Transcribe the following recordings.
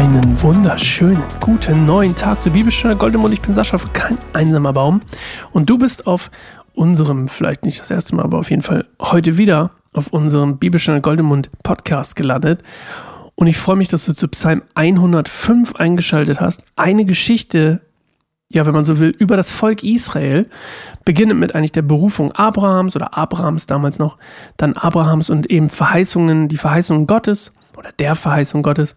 Einen wunderschönen guten neuen Tag zur Bibelstunde Goldemund. Ich bin Sascha für kein einsamer Baum und du bist auf unserem, vielleicht nicht das erste Mal, aber auf jeden Fall heute wieder auf unserem Bibelstunde Goldemund Podcast gelandet. Und ich freue mich, dass du zu Psalm 105 eingeschaltet hast. Eine Geschichte, ja, wenn man so will, über das Volk Israel, beginnend mit eigentlich der Berufung Abrahams oder Abrahams damals noch, dann Abrahams und eben Verheißungen, die Verheißungen Gottes oder der Verheißung Gottes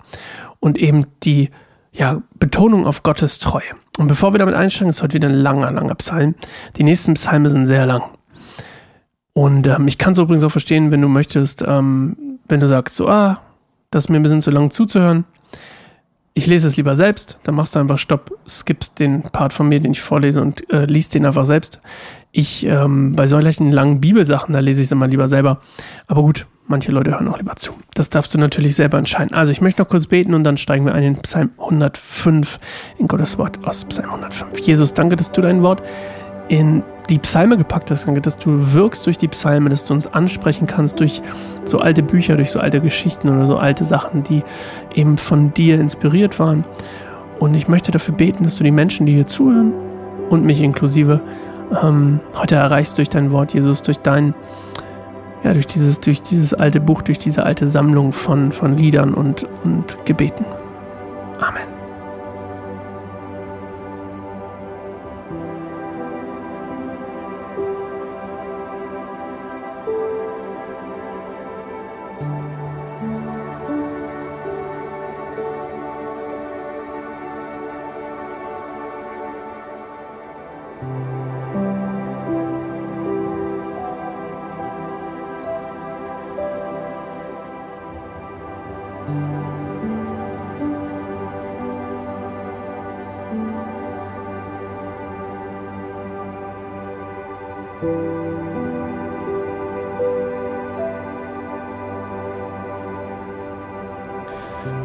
und eben die ja, Betonung auf Gottes Treue. Und bevor wir damit einsteigen, ist heute wieder ein langer, langer Psalm. Die nächsten Psalme sind sehr lang. Und ähm, ich kann es übrigens auch verstehen, wenn du möchtest, ähm, wenn du sagst, so, ah, das ist mir ein bisschen zu lang zuzuhören. Ich lese es lieber selbst, dann machst du einfach Stopp, skippst den Part von mir, den ich vorlese und äh, liest den einfach selbst. Ich, ähm, bei solchen langen Bibelsachen, da lese ich es immer lieber selber. Aber gut, manche Leute hören auch lieber zu. Das darfst du natürlich selber entscheiden. Also ich möchte noch kurz beten und dann steigen wir ein in Psalm 105, in Gottes Wort aus Psalm 105. Jesus, danke, dass du dein Wort in die Psalme gepackt hast, danke, dass du wirkst durch die Psalme, dass du uns ansprechen kannst durch so alte Bücher, durch so alte Geschichten oder so alte Sachen, die eben von dir inspiriert waren. Und ich möchte dafür beten, dass du die Menschen, die hier zuhören und mich inklusive, ähm, heute erreichst durch dein Wort, Jesus, durch dein ja, durch dieses, durch dieses alte Buch, durch diese alte Sammlung von, von Liedern und, und Gebeten. Amen.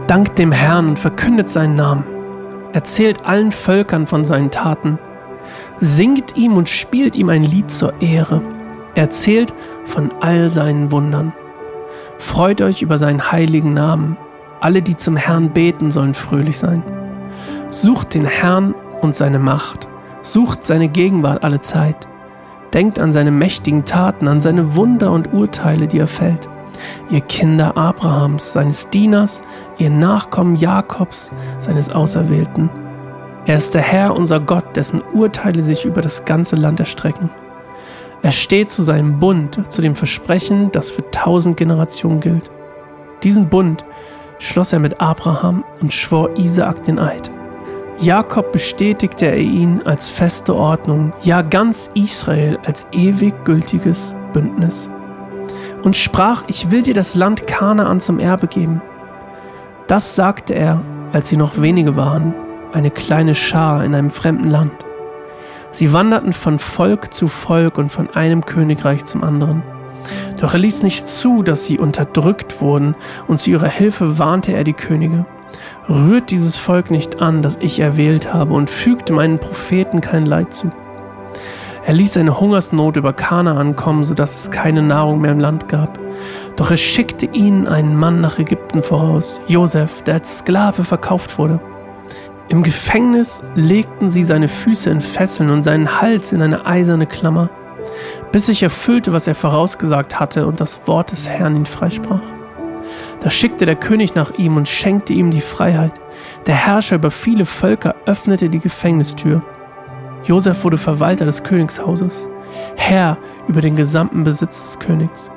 Dankt dem Herrn und verkündet seinen Namen. Erzählt allen Völkern von seinen Taten. Singt ihm und spielt ihm ein Lied zur Ehre. Erzählt von all seinen Wundern. Freut euch über seinen heiligen Namen. Alle, die zum Herrn beten, sollen fröhlich sein. Sucht den Herrn und seine Macht. Sucht seine Gegenwart alle Zeit. Denkt an seine mächtigen Taten, an seine Wunder und Urteile, die er fällt ihr Kinder Abrahams, seines Dieners, ihr Nachkommen Jakobs, seines Auserwählten. Er ist der Herr, unser Gott, dessen Urteile sich über das ganze Land erstrecken. Er steht zu seinem Bund, zu dem Versprechen, das für tausend Generationen gilt. Diesen Bund schloss er mit Abraham und schwor Isaak den Eid. Jakob bestätigte er ihn als feste Ordnung, ja ganz Israel als ewig gültiges Bündnis und sprach, ich will dir das Land Kanaan zum Erbe geben. Das sagte er, als sie noch wenige waren, eine kleine Schar in einem fremden Land. Sie wanderten von Volk zu Volk und von einem Königreich zum anderen. Doch er ließ nicht zu, dass sie unterdrückt wurden, und zu ihrer Hilfe warnte er die Könige. Rührt dieses Volk nicht an, das ich erwählt habe, und fügt meinen Propheten kein Leid zu. Er ließ eine Hungersnot über Kanaan kommen, sodass es keine Nahrung mehr im Land gab. Doch er schickte ihnen einen Mann nach Ägypten voraus, Josef, der als Sklave verkauft wurde. Im Gefängnis legten sie seine Füße in Fesseln und seinen Hals in eine eiserne Klammer, bis sich erfüllte, was er vorausgesagt hatte und das Wort des Herrn ihn freisprach. Da schickte der König nach ihm und schenkte ihm die Freiheit. Der Herrscher über viele Völker öffnete die Gefängnistür. Josef wurde Verwalter des Königshauses, Herr über den gesamten Besitz des Königs.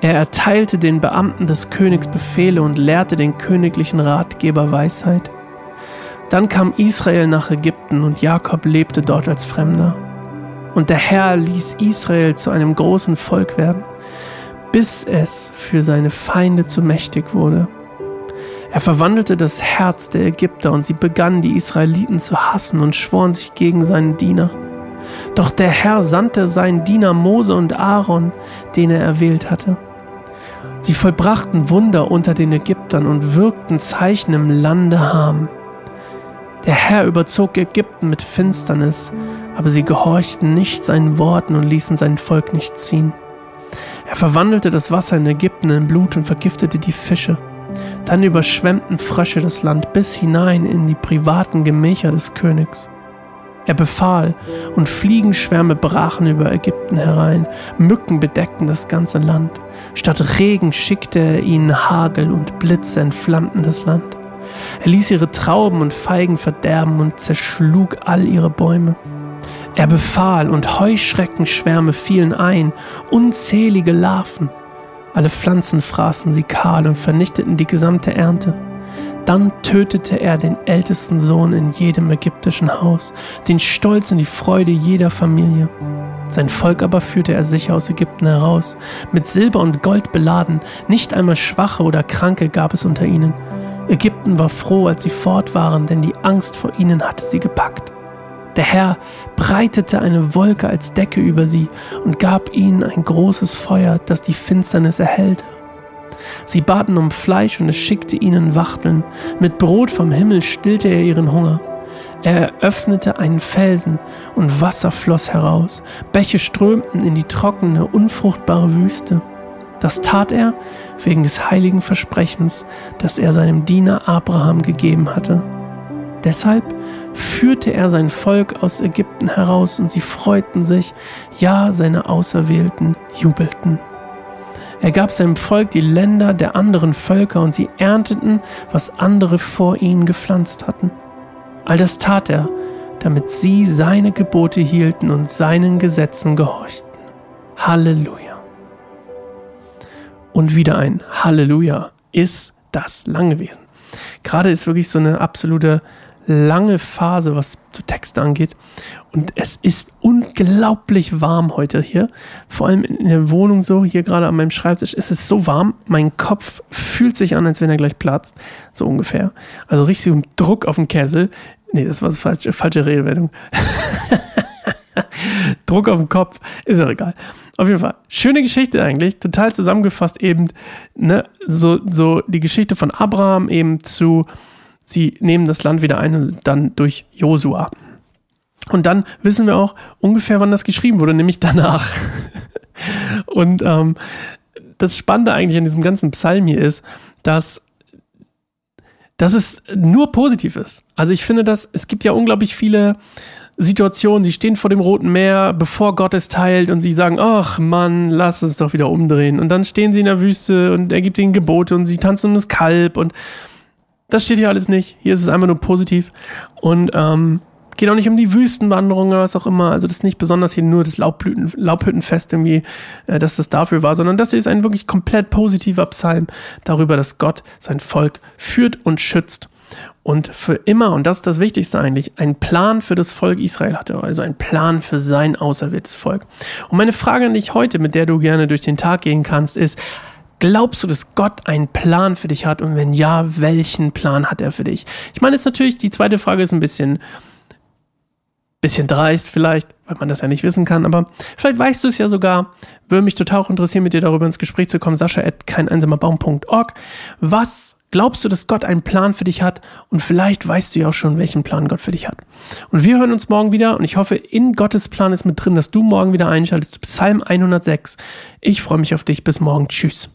Er erteilte den Beamten des Königs Befehle und lehrte den königlichen Ratgeber Weisheit. Dann kam Israel nach Ägypten und Jakob lebte dort als Fremder. Und der Herr ließ Israel zu einem großen Volk werden, bis es für seine Feinde zu mächtig wurde. Er verwandelte das Herz der Ägypter und sie begannen die Israeliten zu hassen und schworen sich gegen seinen Diener. Doch der Herr sandte seinen Diener Mose und Aaron, den er erwählt hatte. Sie vollbrachten Wunder unter den Ägyptern und wirkten Zeichen im Lande Ham. Der Herr überzog Ägypten mit Finsternis, aber sie gehorchten nicht seinen Worten und ließen sein Volk nicht ziehen. Er verwandelte das Wasser in Ägypten in Blut und vergiftete die Fische. Dann überschwemmten Frösche das Land bis hinein in die privaten Gemächer des Königs. Er befahl, und Fliegenschwärme brachen über Ägypten herein, Mücken bedeckten das ganze Land. Statt Regen schickte er ihnen Hagel und Blitze entflammten das Land. Er ließ ihre Trauben und Feigen verderben und zerschlug all ihre Bäume. Er befahl, und Heuschreckenschwärme fielen ein, unzählige Larven. Alle Pflanzen fraßen sie kahl und vernichteten die gesamte Ernte. Dann tötete er den ältesten Sohn in jedem ägyptischen Haus, den Stolz und die Freude jeder Familie. Sein Volk aber führte er sicher aus Ägypten heraus, mit Silber und Gold beladen, nicht einmal Schwache oder Kranke gab es unter ihnen. Ägypten war froh, als sie fort waren, denn die Angst vor ihnen hatte sie gepackt. Der Herr breitete eine Wolke als Decke über sie und gab ihnen ein großes Feuer, das die Finsternis erhellte. Sie baten um Fleisch und es schickte ihnen Wachteln. Mit Brot vom Himmel stillte er ihren Hunger. Er eröffnete einen Felsen und Wasser floss heraus. Bäche strömten in die trockene, unfruchtbare Wüste. Das tat er wegen des heiligen Versprechens, das er seinem Diener Abraham gegeben hatte. Deshalb führte er sein Volk aus Ägypten heraus und sie freuten sich, ja, seine Auserwählten jubelten. Er gab seinem Volk die Länder der anderen Völker und sie ernteten, was andere vor ihnen gepflanzt hatten. All das tat er, damit sie seine Gebote hielten und seinen Gesetzen gehorchten. Halleluja. Und wieder ein Halleluja ist das lang gewesen. Gerade ist wirklich so eine absolute lange Phase, was Texte angeht. Und es ist unglaublich warm heute hier. Vor allem in der Wohnung so, hier gerade an meinem Schreibtisch. Es ist so warm. Mein Kopf fühlt sich an, als wenn er gleich platzt. So ungefähr. Also richtig Druck auf dem Kessel. Nee, das war so falsche, falsche Redewendung. Druck auf dem Kopf. Ist auch egal. Auf jeden Fall. Schöne Geschichte eigentlich. Total zusammengefasst eben. Ne, so, so die Geschichte von Abraham eben zu sie nehmen das Land wieder ein und dann durch Josua. Und dann wissen wir auch ungefähr, wann das geschrieben wurde, nämlich danach. und ähm, das Spannende eigentlich an diesem ganzen Psalm hier ist, dass, dass es nur positiv ist. Also ich finde, dass es gibt ja unglaublich viele Situationen, sie stehen vor dem Roten Meer, bevor Gott es teilt und sie sagen, ach Mann, lass es doch wieder umdrehen. Und dann stehen sie in der Wüste und er gibt ihnen Gebote und sie tanzen um das Kalb und das steht hier alles nicht. Hier ist es einfach nur positiv. Und ähm, geht auch nicht um die Wüstenwanderung oder was auch immer. Also das ist nicht besonders hier nur das Laubblüten, Laubhüttenfest irgendwie, äh, dass das dafür war, sondern das hier ist ein wirklich komplett positiver Psalm darüber, dass Gott sein Volk führt und schützt und für immer, und das ist das Wichtigste eigentlich, einen Plan für das Volk Israel hatte, also einen Plan für sein auserwähltes Volk. Und meine Frage an dich heute, mit der du gerne durch den Tag gehen kannst, ist, Glaubst du, dass Gott einen Plan für dich hat? Und wenn ja, welchen Plan hat er für dich? Ich meine, jetzt natürlich, die zweite Frage ist ein bisschen, bisschen dreist vielleicht, weil man das ja nicht wissen kann, aber vielleicht weißt du es ja sogar. Würde mich total auch interessieren, mit dir darüber ins Gespräch zu kommen. Sascha at keineinsamerbaum.org. Was glaubst du, dass Gott einen Plan für dich hat? Und vielleicht weißt du ja auch schon, welchen Plan Gott für dich hat. Und wir hören uns morgen wieder und ich hoffe, in Gottes Plan ist mit drin, dass du morgen wieder einschaltest. Psalm 106. Ich freue mich auf dich. Bis morgen. Tschüss.